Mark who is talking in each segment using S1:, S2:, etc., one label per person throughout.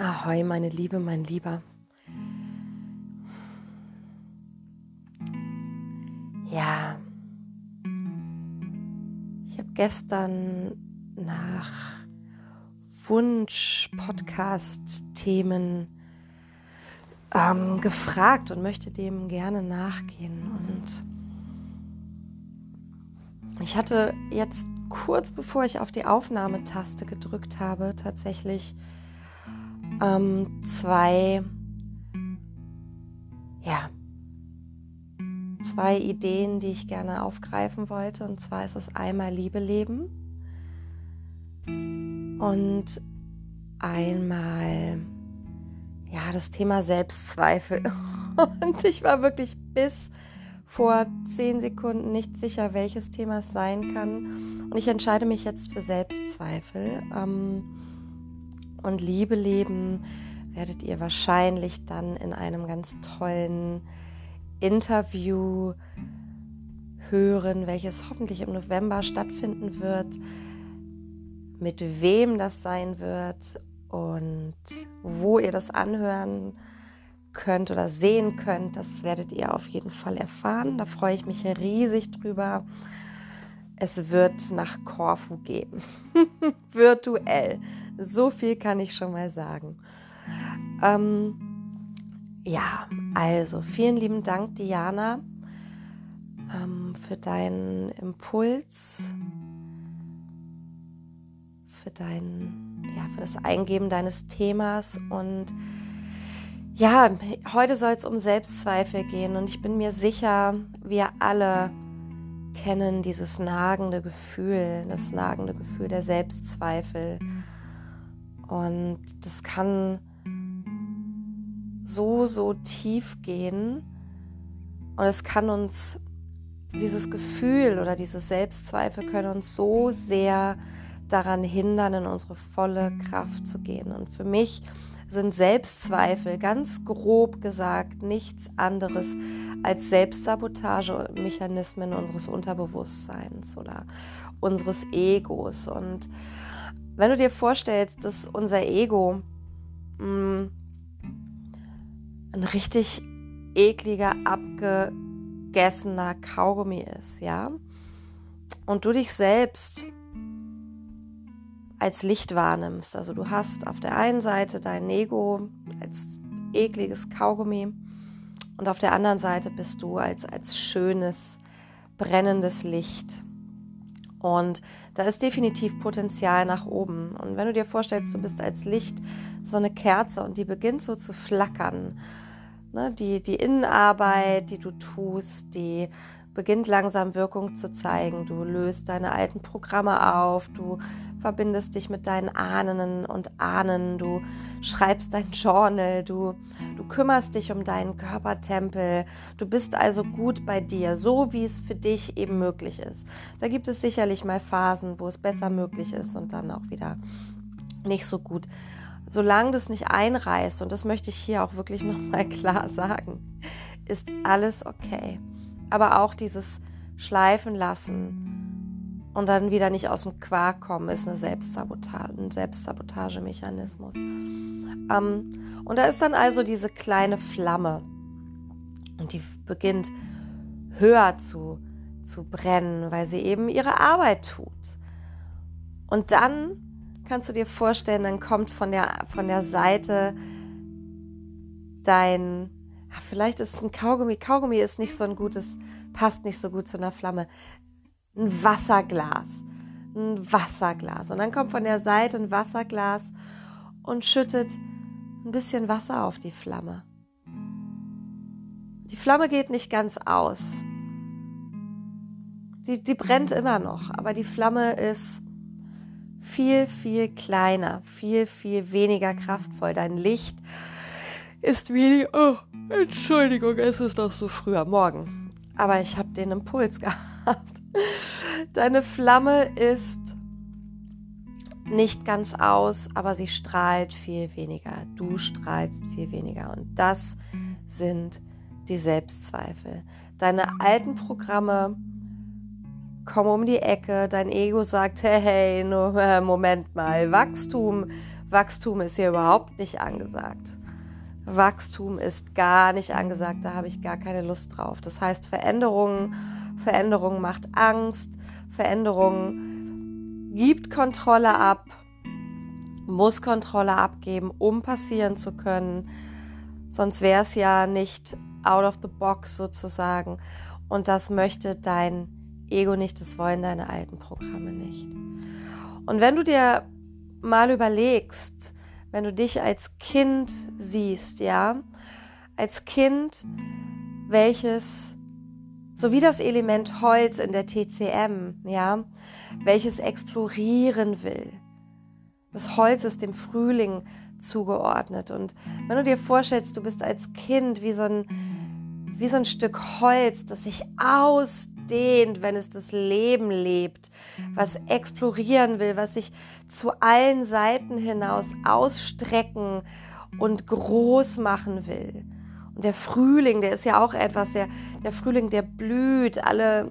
S1: Ahoi, meine Liebe, mein Lieber. Ja, ich habe gestern nach Wunsch-Podcast-Themen ähm, gefragt und möchte dem gerne nachgehen. Und ich hatte jetzt kurz bevor ich auf die Aufnahmetaste gedrückt habe, tatsächlich ähm, zwei, ja, zwei Ideen, die ich gerne aufgreifen wollte. Und zwar ist es einmal Liebe leben und einmal ja das Thema Selbstzweifel. Und ich war wirklich bis vor zehn Sekunden nicht sicher, welches Thema es sein kann. Und ich entscheide mich jetzt für Selbstzweifel. Ähm, und Liebe leben werdet ihr wahrscheinlich dann in einem ganz tollen Interview hören, welches hoffentlich im November stattfinden wird, mit wem das sein wird und wo ihr das anhören könnt oder sehen könnt, das werdet ihr auf jeden Fall erfahren. Da freue ich mich riesig drüber. Es wird nach Korfu gehen. Virtuell. So viel kann ich schon mal sagen. Ähm, ja, also vielen lieben Dank, Diana, ähm, für deinen Impuls, für dein, ja, für das Eingeben deines Themas und ja, heute soll es um Selbstzweifel gehen und ich bin mir sicher, wir alle kennen dieses nagende Gefühl, das nagende Gefühl der Selbstzweifel. Und das kann so, so tief gehen. Und es kann uns, dieses Gefühl oder diese Selbstzweifel können uns so sehr daran hindern, in unsere volle Kraft zu gehen. Und für mich sind Selbstzweifel ganz grob gesagt nichts anderes als Selbstsabotagemechanismen unseres Unterbewusstseins oder unseres Egos. Und wenn du dir vorstellst, dass unser Ego mh, mm, ein richtig ekliger, abgegessener Kaugummi ist, ja, und du dich selbst als Licht wahrnimmst. Also du hast auf der einen Seite dein Ego als ekliges Kaugummi und auf der anderen Seite bist du als, als schönes, brennendes Licht. Und da ist definitiv Potenzial nach oben. Und wenn du dir vorstellst, du bist als Licht so eine Kerze und die beginnt so zu flackern, ne, die, die Innenarbeit, die du tust, die beginnt langsam Wirkung zu zeigen. Du löst deine alten Programme auf, du verbindest dich mit deinen Ahnen und Ahnen, du schreibst dein Journal, du, du kümmerst dich um deinen Körpertempel, du bist also gut bei dir, so wie es für dich eben möglich ist. Da gibt es sicherlich mal Phasen, wo es besser möglich ist und dann auch wieder nicht so gut. Solange das nicht einreißt, und das möchte ich hier auch wirklich nochmal klar sagen, ist alles okay. Aber auch dieses Schleifen lassen, und dann wieder nicht aus dem Quark kommen, ist eine Selbstsabotage, ein Selbstsabotagemechanismus. Ähm, und da ist dann also diese kleine Flamme und die beginnt höher zu, zu brennen, weil sie eben ihre Arbeit tut. Und dann kannst du dir vorstellen, dann kommt von der, von der Seite dein, vielleicht ist ein Kaugummi, Kaugummi ist nicht so ein gutes, passt nicht so gut zu einer Flamme ein Wasserglas. Ein Wasserglas. Und dann kommt von der Seite ein Wasserglas und schüttet ein bisschen Wasser auf die Flamme. Die Flamme geht nicht ganz aus. Die, die brennt immer noch, aber die Flamme ist viel, viel kleiner, viel, viel weniger kraftvoll. Dein Licht ist wie, oh, Entschuldigung, es ist noch so früh am Morgen. Aber ich habe den Impuls gehabt. Deine Flamme ist nicht ganz aus, aber sie strahlt viel weniger. Du strahlst viel weniger. Und das sind die Selbstzweifel. Deine alten Programme kommen um die Ecke. Dein Ego sagt, hey, hey, nur, äh, Moment mal, Wachstum Wachstum ist hier überhaupt nicht angesagt. Wachstum ist gar nicht angesagt, da habe ich gar keine Lust drauf. Das heißt, Veränderung, Veränderung macht Angst, Veränderung gibt Kontrolle ab, muss Kontrolle abgeben, um passieren zu können. Sonst wäre es ja nicht out of the box sozusagen. Und das möchte dein Ego nicht, das wollen deine alten Programme nicht. Und wenn du dir mal überlegst, wenn du dich als Kind siehst, ja, als Kind, welches, so wie das Element Holz in der TCM, ja, welches explorieren will. Das Holz ist dem Frühling zugeordnet. Und wenn du dir vorstellst, du bist als Kind wie so ein, wie so ein Stück Holz, das sich aus ausdehnt, wenn es das Leben lebt, was explorieren will, was sich zu allen Seiten hinaus ausstrecken und groß machen will. Der Frühling, der ist ja auch etwas, der, der Frühling, der blüht, alle,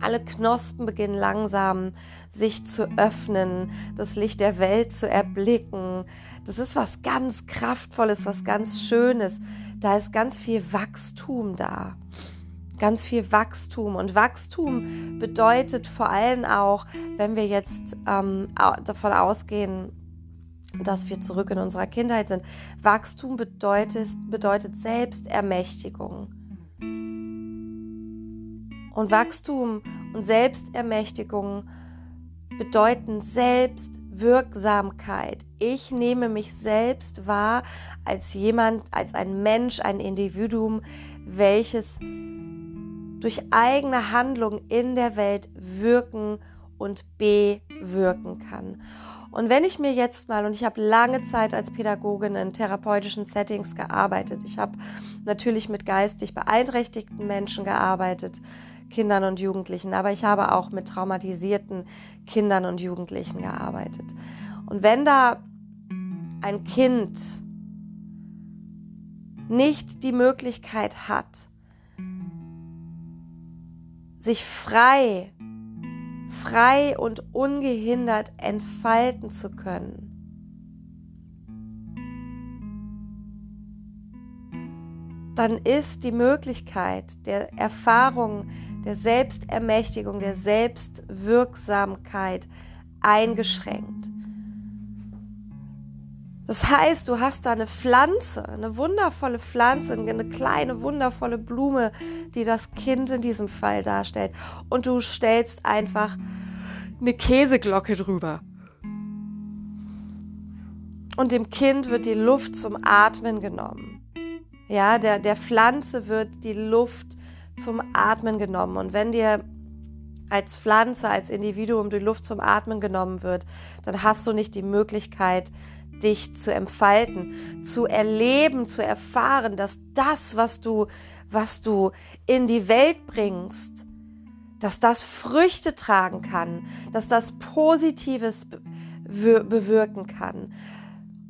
S1: alle Knospen beginnen langsam sich zu öffnen, das Licht der Welt zu erblicken. Das ist was ganz Kraftvolles, was ganz Schönes. Da ist ganz viel Wachstum da ganz viel Wachstum. Und Wachstum bedeutet vor allem auch, wenn wir jetzt ähm, davon ausgehen, dass wir zurück in unserer Kindheit sind, Wachstum bedeutet, bedeutet Selbstermächtigung. Und Wachstum und Selbstermächtigung bedeuten Selbstwirksamkeit. Ich nehme mich selbst wahr als jemand, als ein Mensch, ein Individuum, welches durch eigene Handlung in der Welt wirken und bewirken kann. Und wenn ich mir jetzt mal, und ich habe lange Zeit als Pädagogin in therapeutischen Settings gearbeitet, ich habe natürlich mit geistig beeinträchtigten Menschen gearbeitet, Kindern und Jugendlichen, aber ich habe auch mit traumatisierten Kindern und Jugendlichen gearbeitet. Und wenn da ein Kind nicht die Möglichkeit hat, sich frei, frei und ungehindert entfalten zu können. Dann ist die Möglichkeit der Erfahrung, der Selbstermächtigung, der Selbstwirksamkeit eingeschränkt. Das heißt, du hast da eine Pflanze, eine wundervolle Pflanze, eine kleine wundervolle Blume, die das Kind in diesem Fall darstellt. Und du stellst einfach eine Käseglocke drüber. Und dem Kind wird die Luft zum Atmen genommen. Ja, der, der Pflanze wird die Luft zum Atmen genommen. Und wenn dir als Pflanze, als Individuum die Luft zum Atmen genommen wird, dann hast du nicht die Möglichkeit, dich zu entfalten, zu erleben, zu erfahren, dass das, was du, was du in die Welt bringst, dass das Früchte tragen kann, dass das Positives bewirken kann.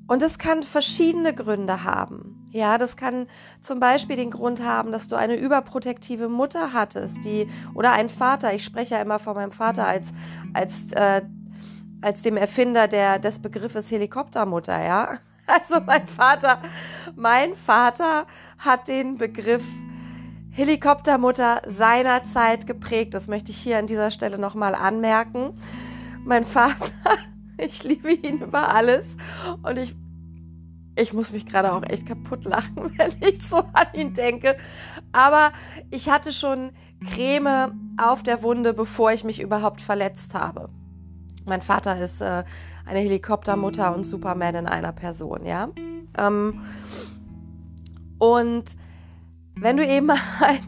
S1: Und es kann verschiedene Gründe haben. Ja, das kann zum Beispiel den Grund haben, dass du eine überprotektive Mutter hattest, die oder ein Vater. Ich spreche ja immer von meinem Vater als als äh, als dem Erfinder der, des Begriffes Helikoptermutter, ja. Also mein Vater, mein Vater hat den Begriff Helikoptermutter seinerzeit geprägt. Das möchte ich hier an dieser Stelle nochmal anmerken. Mein Vater, ich liebe ihn über alles und ich, ich muss mich gerade auch echt kaputt lachen, wenn ich so an ihn denke. Aber ich hatte schon Creme auf der Wunde, bevor ich mich überhaupt verletzt habe. Mein Vater ist äh, eine Helikoptermutter und Superman in einer Person, ja. Ähm, und wenn du eben ein,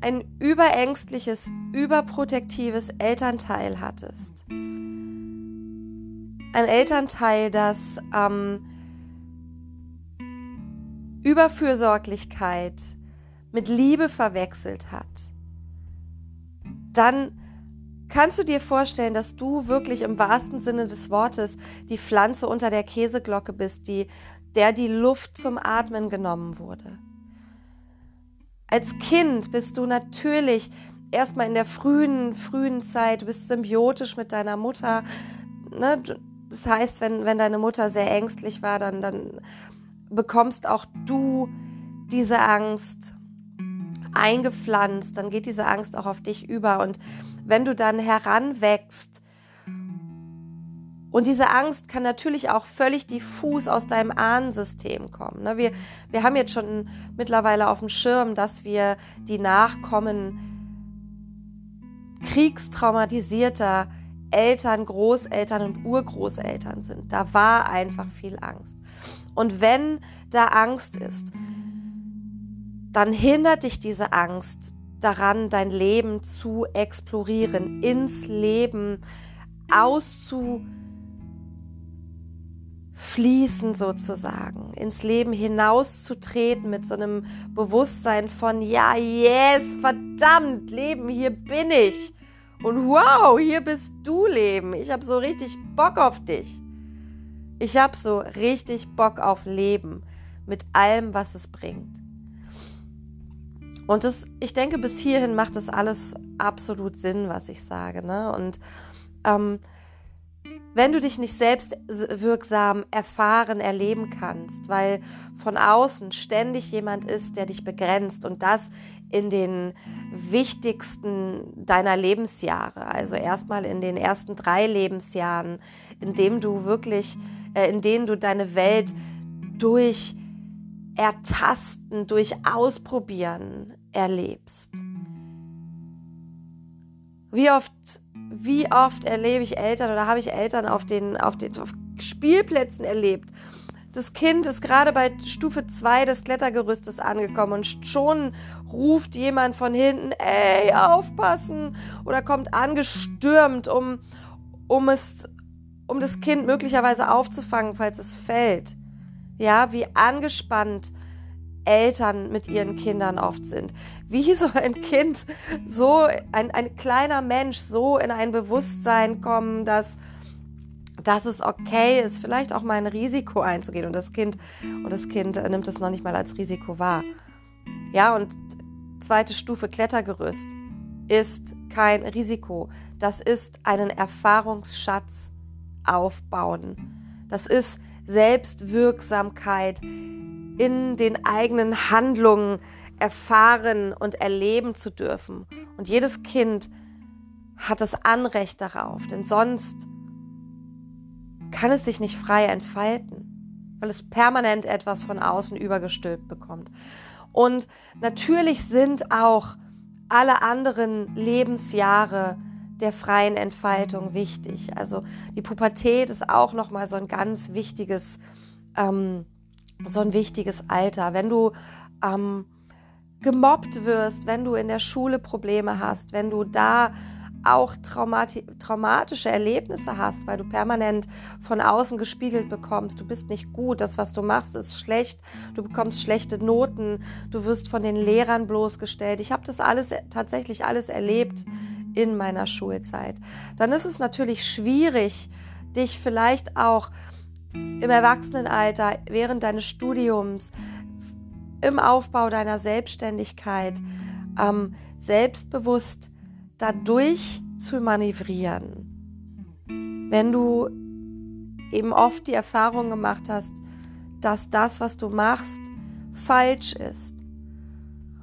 S1: ein überängstliches, überprotektives Elternteil hattest, ein Elternteil, das ähm, Überfürsorglichkeit mit Liebe verwechselt hat, dann Kannst du dir vorstellen, dass du wirklich im wahrsten Sinne des Wortes die Pflanze unter der Käseglocke bist, die, der die Luft zum Atmen genommen wurde? Als Kind bist du natürlich erstmal in der frühen, frühen Zeit, du bist symbiotisch mit deiner Mutter. Ne? das heißt, wenn, wenn deine Mutter sehr ängstlich war, dann, dann bekommst auch du diese Angst eingepflanzt, dann geht diese Angst auch auf dich über. Und wenn du dann heranwächst, und diese Angst kann natürlich auch völlig diffus aus deinem Ahnensystem kommen. Ne? Wir, wir haben jetzt schon mittlerweile auf dem Schirm, dass wir die Nachkommen kriegstraumatisierter Eltern, Großeltern und Urgroßeltern sind. Da war einfach viel Angst. Und wenn da Angst ist, dann hindert dich diese Angst daran, dein Leben zu explorieren, ins Leben auszufließen sozusagen, ins Leben hinauszutreten mit so einem Bewusstsein von, ja, yes, verdammt, Leben, hier bin ich. Und wow, hier bist du, Leben. Ich habe so richtig Bock auf dich. Ich habe so richtig Bock auf Leben mit allem, was es bringt. Und das, ich denke, bis hierhin macht das alles absolut Sinn, was ich sage. Ne? Und ähm, wenn du dich nicht selbst wirksam erfahren, erleben kannst, weil von außen ständig jemand ist, der dich begrenzt und das in den wichtigsten deiner Lebensjahre, also erstmal in den ersten drei Lebensjahren, in dem du wirklich, äh, in denen du deine Welt durch Ertasten, durch Ausprobieren erlebst. Wie oft wie oft erlebe ich Eltern oder habe ich Eltern auf den, auf den auf Spielplätzen erlebt. Das Kind ist gerade bei Stufe 2 des Klettergerüstes angekommen und schon ruft jemand von hinten, ey, aufpassen! Oder kommt angestürmt, um, um, es, um das Kind möglicherweise aufzufangen, falls es fällt. Ja, wie angespannt Eltern mit ihren Kindern oft sind. Wie so ein Kind, so ein, ein kleiner Mensch so in ein Bewusstsein kommen, dass, dass es okay ist, vielleicht auch mal ein Risiko einzugehen. Und das Kind, und das Kind nimmt es noch nicht mal als Risiko wahr. Ja, und zweite Stufe Klettergerüst ist kein Risiko. Das ist einen Erfahrungsschatz aufbauen. Das ist Selbstwirksamkeit in den eigenen Handlungen erfahren und erleben zu dürfen. Und jedes Kind hat das Anrecht darauf, denn sonst kann es sich nicht frei entfalten, weil es permanent etwas von außen übergestülpt bekommt. Und natürlich sind auch alle anderen Lebensjahre der freien Entfaltung wichtig. Also die Pubertät ist auch noch mal so ein ganz wichtiges ähm, so ein wichtiges Alter. Wenn du ähm, gemobbt wirst, wenn du in der Schule Probleme hast, wenn du da auch traumati traumatische Erlebnisse hast, weil du permanent von außen gespiegelt bekommst, du bist nicht gut, das, was du machst, ist schlecht, du bekommst schlechte Noten, du wirst von den Lehrern bloßgestellt. Ich habe das alles tatsächlich alles erlebt in meiner Schulzeit. Dann ist es natürlich schwierig, dich vielleicht auch im Erwachsenenalter, während deines Studiums, im Aufbau deiner Selbstständigkeit, ähm, selbstbewusst dadurch zu manövrieren. Wenn du eben oft die Erfahrung gemacht hast, dass das, was du machst, falsch ist.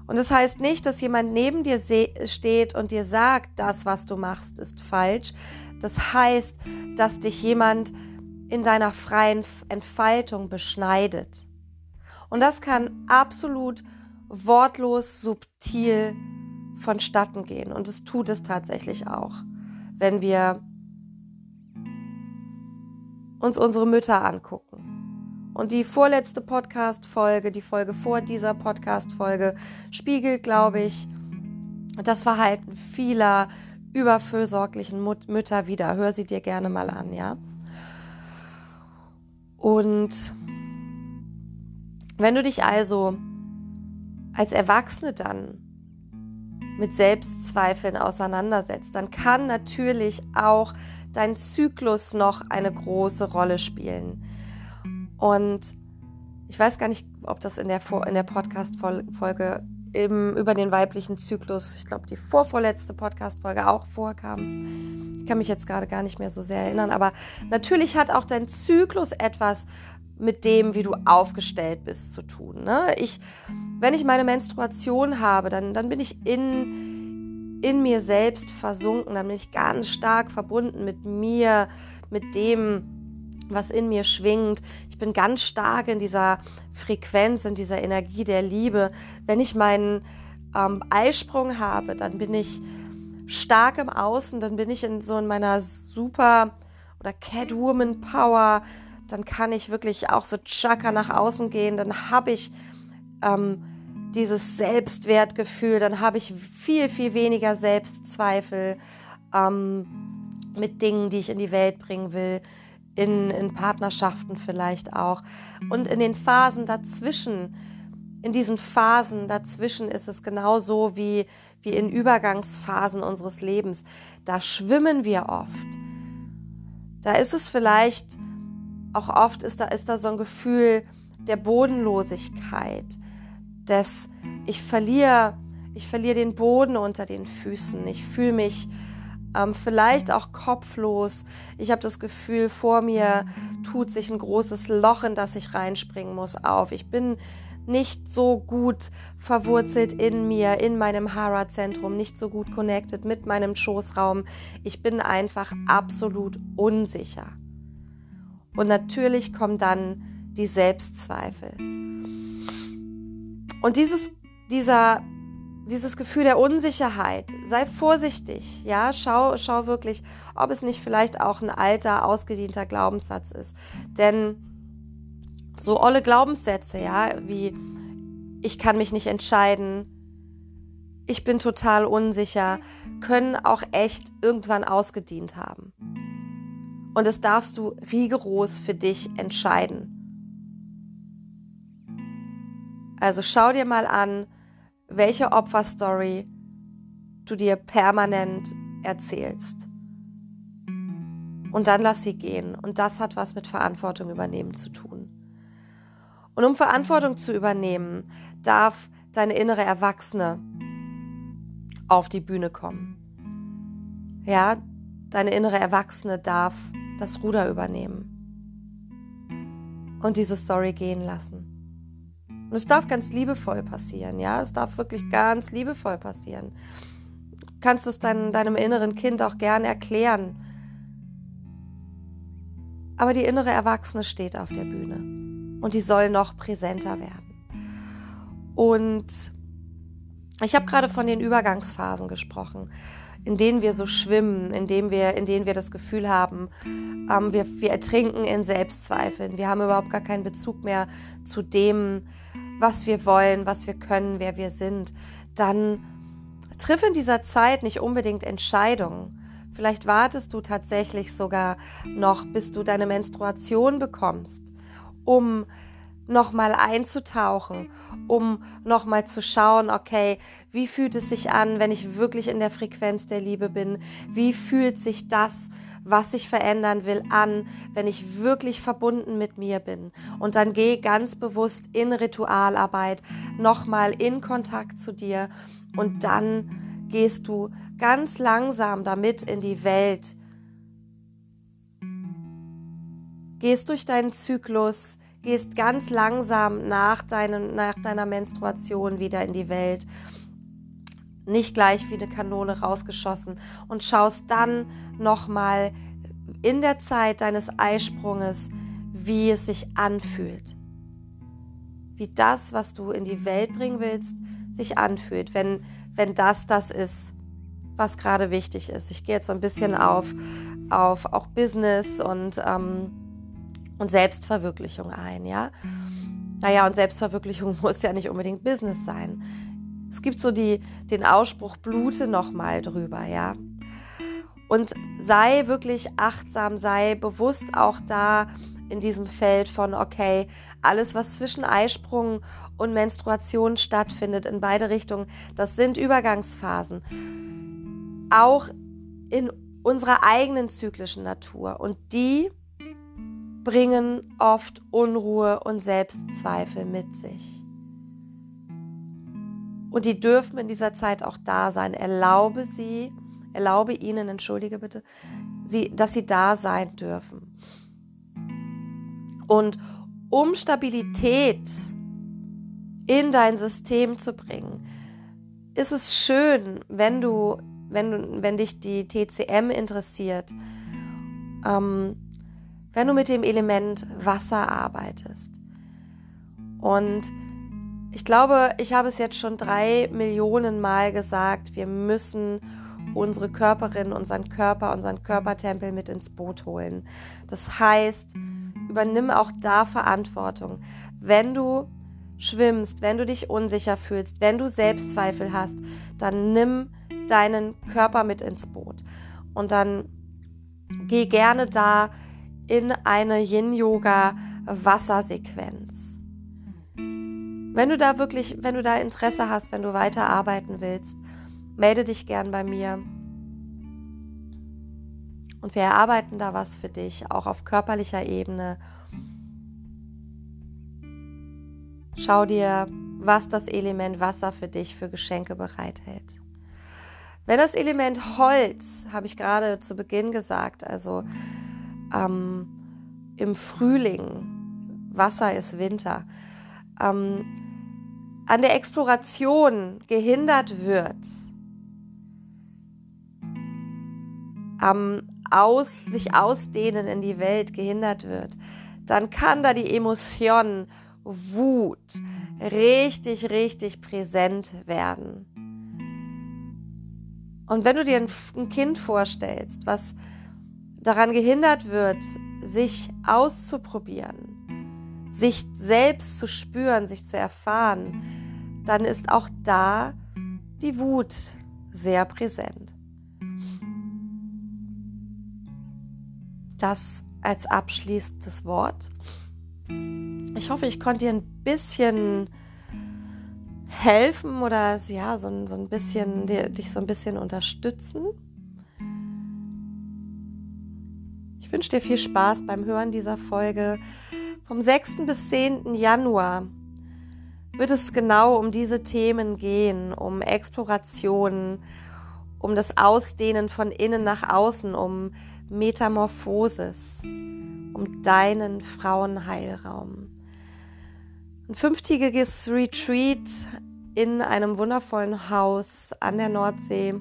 S1: Und das heißt nicht, dass jemand neben dir steht und dir sagt, das, was du machst, ist falsch. Das heißt, dass dich jemand in deiner freien Entfaltung beschneidet. Und das kann absolut wortlos, subtil vonstatten gehen. Und es tut es tatsächlich auch, wenn wir uns unsere Mütter angucken. Und die vorletzte Podcast-Folge, die Folge vor dieser Podcast-Folge, spiegelt, glaube ich, das Verhalten vieler überfürsorglichen Mütter wieder. Hör sie dir gerne mal an, ja? Und wenn du dich also als Erwachsene dann mit Selbstzweifeln auseinandersetzt, dann kann natürlich auch dein Zyklus noch eine große Rolle spielen. Und ich weiß gar nicht, ob das in der, in der Podcast-Folge über den weiblichen Zyklus, ich glaube, die vorvorletzte Podcast-Folge auch vorkam. Ich kann mich jetzt gerade gar nicht mehr so sehr erinnern, aber natürlich hat auch dein Zyklus etwas mit dem, wie du aufgestellt bist, zu tun. Ne? Ich, wenn ich meine Menstruation habe, dann, dann bin ich in, in mir selbst versunken, dann bin ich ganz stark verbunden mit mir, mit dem, was in mir schwingt. Ich bin ganz stark in dieser Frequenz, in dieser Energie der Liebe. Wenn ich meinen ähm, Eisprung habe, dann bin ich stark im Außen, dann bin ich in so in meiner super oder Catwoman Power, dann kann ich wirklich auch so Chaka nach außen gehen, dann habe ich ähm, dieses Selbstwertgefühl, dann habe ich viel, viel weniger Selbstzweifel ähm, mit Dingen, die ich in die Welt bringen will in, in Partnerschaften vielleicht auch. Und in den Phasen dazwischen, in diesen Phasen dazwischen ist es genauso wie, wie in Übergangsphasen unseres Lebens. Da schwimmen wir oft. Da ist es vielleicht, auch oft ist da, ist da so ein Gefühl der Bodenlosigkeit, des ich verliere, ich verliere den Boden unter den Füßen, ich fühle mich ähm, vielleicht auch kopflos. Ich habe das Gefühl, vor mir tut sich ein großes Loch, in das ich reinspringen muss, auf. Ich bin nicht so gut verwurzelt in mir, in meinem Hara-Zentrum, nicht so gut connected mit meinem Schoßraum. Ich bin einfach absolut unsicher. Und natürlich kommen dann die Selbstzweifel. Und dieses, dieser dieses Gefühl der Unsicherheit, sei vorsichtig, ja, schau, schau wirklich, ob es nicht vielleicht auch ein alter, ausgedienter Glaubenssatz ist. Denn so olle Glaubenssätze, ja, wie ich kann mich nicht entscheiden, ich bin total unsicher, können auch echt irgendwann ausgedient haben. Und das darfst du rigoros für dich entscheiden. Also schau dir mal an, welche Opferstory du dir permanent erzählst. Und dann lass sie gehen. Und das hat was mit Verantwortung übernehmen zu tun. Und um Verantwortung zu übernehmen, darf deine innere Erwachsene auf die Bühne kommen. Ja, deine innere Erwachsene darf das Ruder übernehmen und diese Story gehen lassen. Und es darf ganz liebevoll passieren, ja. Es darf wirklich ganz liebevoll passieren. Du kannst es dein, deinem inneren Kind auch gerne erklären. Aber die innere Erwachsene steht auf der Bühne. Und die soll noch präsenter werden. Und ich habe gerade von den Übergangsphasen gesprochen, in denen wir so schwimmen, in denen wir, in denen wir das Gefühl haben, ähm, wir, wir ertrinken in Selbstzweifeln. Wir haben überhaupt gar keinen Bezug mehr zu dem, was wir wollen, was wir können, wer wir sind, dann triff in dieser Zeit nicht unbedingt Entscheidungen. Vielleicht wartest du tatsächlich sogar noch, bis du deine Menstruation bekommst, um nochmal einzutauchen, um nochmal zu schauen, okay, wie fühlt es sich an, wenn ich wirklich in der Frequenz der Liebe bin? Wie fühlt sich das was ich verändern will, an, wenn ich wirklich verbunden mit mir bin. Und dann geh ganz bewusst in Ritualarbeit, nochmal in Kontakt zu dir und dann gehst du ganz langsam damit in die Welt. Gehst durch deinen Zyklus, gehst ganz langsam nach, deinem, nach deiner Menstruation wieder in die Welt nicht gleich wie eine Kanone rausgeschossen und schaust dann nochmal in der Zeit deines Eisprunges, wie es sich anfühlt. Wie das, was du in die Welt bringen willst, sich anfühlt, wenn, wenn das das ist, was gerade wichtig ist. Ich gehe jetzt so ein bisschen auf, auf auch Business und, ähm, und Selbstverwirklichung ein, ja. Naja, und Selbstverwirklichung muss ja nicht unbedingt Business sein. Es gibt so die, den Ausspruch, blute nochmal drüber, ja. Und sei wirklich achtsam, sei bewusst auch da in diesem Feld von, okay, alles, was zwischen Eisprung und Menstruation stattfindet, in beide Richtungen, das sind Übergangsphasen. Auch in unserer eigenen zyklischen Natur. Und die bringen oft Unruhe und Selbstzweifel mit sich. Und die dürfen in dieser Zeit auch da sein. Erlaube sie, erlaube ihnen, entschuldige bitte, sie, dass sie da sein dürfen. Und um Stabilität in dein System zu bringen, ist es schön, wenn du, wenn du, wenn dich die TCM interessiert, ähm, wenn du mit dem Element Wasser arbeitest. Und ich glaube, ich habe es jetzt schon drei Millionen Mal gesagt, wir müssen unsere Körperin, unseren Körper, unseren Körpertempel mit ins Boot holen. Das heißt, übernimm auch da Verantwortung. Wenn du schwimmst, wenn du dich unsicher fühlst, wenn du Selbstzweifel hast, dann nimm deinen Körper mit ins Boot. Und dann geh gerne da in eine Yin-Yoga-Wassersequenz. Wenn du da wirklich, wenn du da Interesse hast, wenn du weiterarbeiten willst, melde dich gern bei mir. Und wir erarbeiten da was für dich, auch auf körperlicher Ebene. Schau dir, was das Element Wasser für dich für Geschenke bereithält. Wenn das Element Holz, habe ich gerade zu Beginn gesagt, also ähm, im Frühling, Wasser ist Winter, ähm, an der Exploration gehindert wird, am Aus, sich ausdehnen in die Welt gehindert wird, dann kann da die Emotion Wut richtig, richtig präsent werden. Und wenn du dir ein, ein Kind vorstellst, was daran gehindert wird, sich auszuprobieren, sich selbst zu spüren, sich zu erfahren, dann ist auch da die Wut sehr präsent. Das als abschließendes Wort. Ich hoffe, ich konnte dir ein bisschen helfen oder ja, so, so ein bisschen, dich so ein bisschen unterstützen. Ich wünsche dir viel Spaß beim Hören dieser Folge. Vom 6. bis 10. Januar wird es genau um diese Themen gehen, um Exploration, um das Ausdehnen von innen nach außen, um Metamorphosis, um deinen Frauenheilraum. Ein fünftägiges Retreat in einem wundervollen Haus an der Nordsee.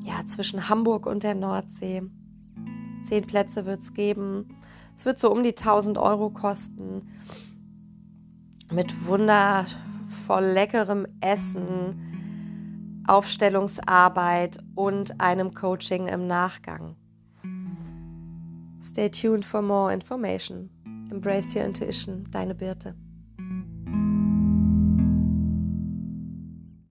S1: Ja, zwischen Hamburg und der Nordsee. Zehn Plätze wird es geben. Es wird so um die 1000 Euro kosten. Mit wundervoll leckerem Essen, Aufstellungsarbeit und einem Coaching im Nachgang. Stay tuned for more information. Embrace Your Intuition, deine Birte.